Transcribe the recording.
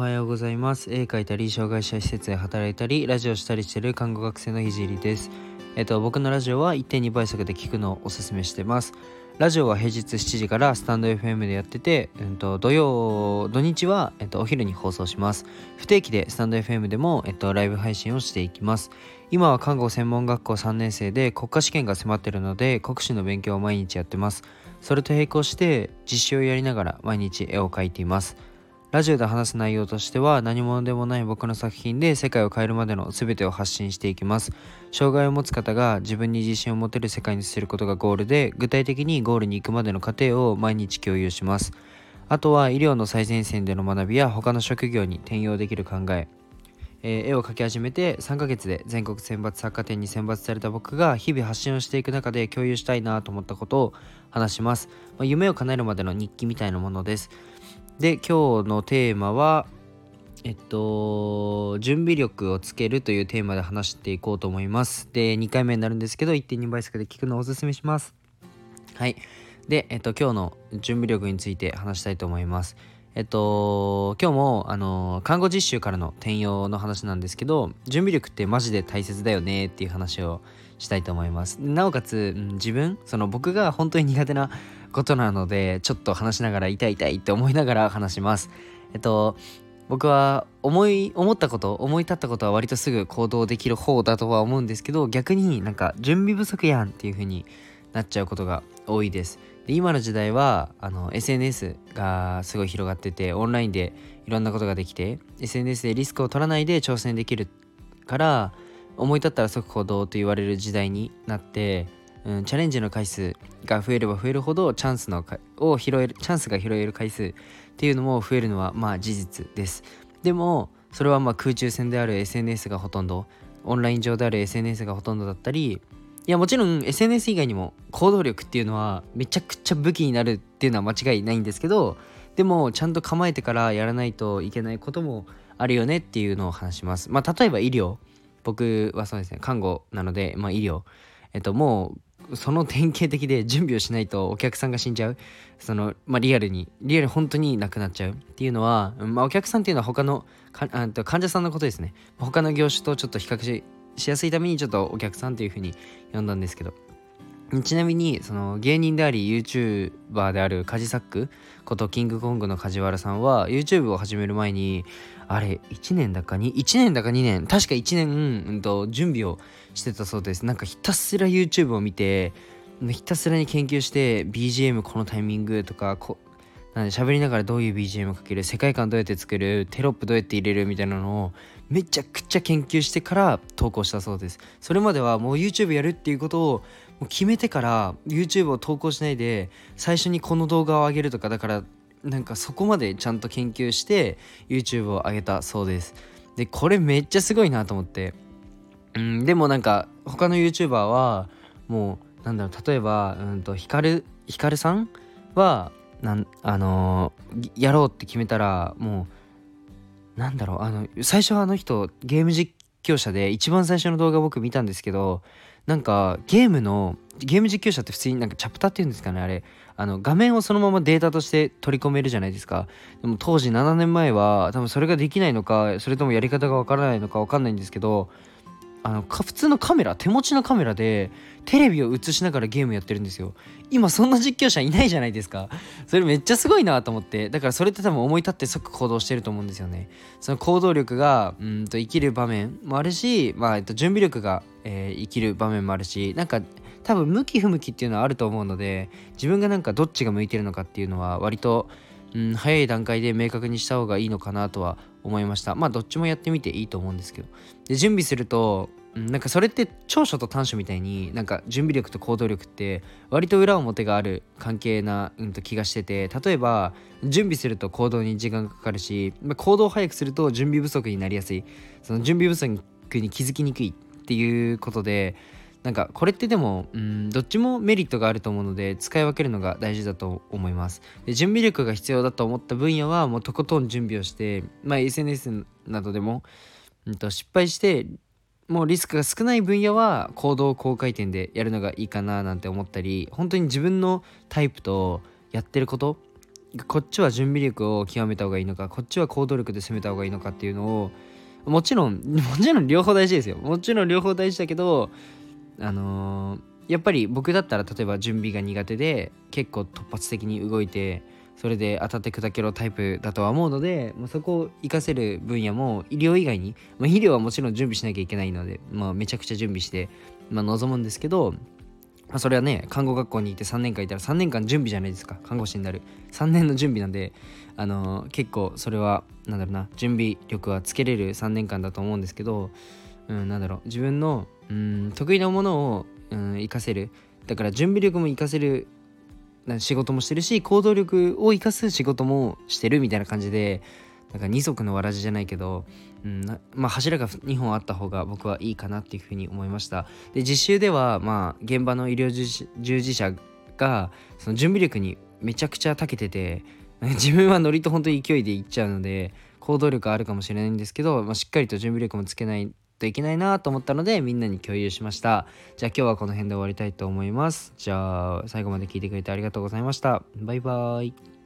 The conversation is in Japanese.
はようございます。絵描いたり障害者施設で働いたりラジオしたりしてる看護学生のひじりです。えっと僕のラジオは1.2倍速で聞くのをおすすめしてます。ラジオは平日7時からスタンド FM でやってて、うん、と土曜土日は、えっと、お昼に放送します。不定期でスタンド FM でも、えっと、ライブ配信をしていきます。今は看護専門学校3年生で国家試験が迫ってるので国試の勉強を毎日やってます。それと並行して実習をやりながら毎日絵を描いています。ラジオで話す内容としては何者でもない僕の作品で世界を変えるまでの全てを発信していきます。障害を持つ方が自分に自信を持てる世界にすることがゴールで具体的にゴールに行くまでの過程を毎日共有します。あとは医療の最前線での学びや他の職業に転用できる考え、えー、絵を描き始めて3ヶ月で全国選抜作家展に選抜された僕が日々発信をしていく中で共有したいなと思ったことを話します。まあ、夢を叶えるまでの日記みたいなものです。で今日のテーマはえっと準備力をつけるというテーマで話していこうと思います。で2回目になるんですけど1.2倍速で聞くのをおすすめします。はい。でえっと今日の準備力について話したいと思います。えっと今日もあの看護実習からの転用の話なんですけど準備力ってマジで大切だよねっていう話をしたいと思います。なおかつ、うん、自分その僕が本当に苦手なことなのでちょっと話しながら痛い痛いって思いながら話します。えっと僕は思い思ったこと思い立ったことは割とすぐ行動できる方だとは思うんですけど逆になんか準備不足やんっていう風になっちゃうことが多いです。で今の時代はあの SNS がすごい広がっててオンラインでいろんなことができて SNS でリスクを取らないで挑戦できるから思い立ったら即行動と言われる時代になってうん、チャレンジの回数が増えれば増えるほどチャンスのを拾えるチャンスが拾える回数っていうのも増えるのはまあ事実です。でもそれはまあ空中戦である SNS がほとんどオンライン上である SNS がほとんどだったりいやもちろん SNS 以外にも行動力っていうのはめちゃくちゃ武器になるっていうのは間違いないんですけどでもちゃんと構えてからやらないといけないこともあるよねっていうのを話します。まあ例えば医療。僕はそうですね看護なのでまあ医療。えっともうその典型的で準備をしないとお客さんが死んじゃう。その、まあ、リアルに。リアル本当になくなっちゃうっていうのは、まあ、お客さんっていうのは他のかあと患者さんのことですね。他の業種とちょっと比較しやすいためにちょっとお客さんっていうふうに呼んだんですけど。ちなみにその芸人であり YouTuber であるカジサックことキングコングの梶原さんは YouTube を始める前にあれ1年だかに1年だか2年確か1年、うんと、準備をしてたそうです。なんかひたすら YouTube を見てひたすらに研究して BGM このタイミングとかこなんで喋りながらどういう BGM かける世界観どうやって作るテロップどうやって入れるみたいなのをめちゃくちゃ研究してから投稿したそうです。それまではもう YouTube やるっていうことをもう決めてから YouTube を投稿しないで最初にこの動画を上げるとかだからなんかそこまでちゃんと研究して YouTube を上げたそうです。でこれめっちゃすごいなと思って。うんでもなんか他の YouTuber はもうなんだろう例えばうんとヒカルヒカルさんはなんあのー、やろうって決めたらもうなんだろうあの最初はあの人ゲーム実況者で一番最初の動画僕見たんですけどなんかゲームのゲーム実況者って普通になんかチャプターっていうんですかねあれ。あの画面をそのままデータとして取り込めるじゃないですか。でも当時7年前は多分それができないのかそれともやり方がわからないのかわかんないんですけどあの普通のカメラ手持ちのカメラでテレビを映しながらゲームやってるんですよ。今そんな実況者いないじゃないですか。それめっちゃすごいなと思って。だからそれって多分思い立って即行動してると思うんですよね。その行動力がうんと生きる場面もあるし、まあ、えっと、準備力が、えー、生きる場面もあるしなんか多分向き不向きっていうのはあると思うので自分がなんかどっちが向いてるのかっていうのは割とうん、早い段階で明確にした方がいいのかなとは思いました。まあどっちもやってみていいと思うんですけど。で準備すると、なんかそれって長所と短所みたいになんか準備力と行動力って割と裏表がある関係な、うん、と気がしてて例えば準備すると行動に時間がかかるし、まあ、行動を早くすると準備不足になりやすい。その準備不足に気づきにくいっていうことでなんかこれってでもうんどっちもメリットがあると思うので使い分けるのが大事だと思います。で準備力が必要だと思った分野はもうとことん準備をしてまあ SNS などでも、うん、と失敗してもうリスクが少ない分野は行動高回転でやるのがいいかななんて思ったり本当に自分のタイプとやってることこっちは準備力を極めた方がいいのかこっちは行動力で攻めた方がいいのかっていうのをもちろんもちろん両方大事ですよ。もちろん両方大事だけどあのー、やっぱり僕だったら例えば準備が苦手で結構突発的に動いてそれで当たって砕けろタイプだとは思うので、まあ、そこを活かせる分野も医療以外に、まあ、医療はもちろん準備しなきゃいけないので、まあ、めちゃくちゃ準備して、まあ、臨むんですけど、まあ、それはね看護学校にいて3年間いたら3年間準備じゃないですか。看護師になる。3年の準備なんで、あのー、結構それはなんだろうな準備力はつけれる3年間だと思うんですけど、うん、なんだろう。自分のうん得意なものを、うん、活かせる。だから準備力も活かせる仕事もしてるし行動力を生かす仕事もしてるみたいな感じでなんか二足のわらじじゃないけど、うん、まあ柱が2本あった方が僕はいいかなっていうふうに思いました。で実習ではまあ現場の医療従事者がその準備力にめちゃくちゃ長けてて 自分はノリと本当に勢いでいっちゃうので行動力あるかもしれないんですけど、まあ、しっかりと準備力もつけないといけないなと思ったのでみんなに共有しました。じゃあ今日はこの辺で終わりたいと思います。じゃあ最後まで聞いてくれてありがとうございました。バイバーイ。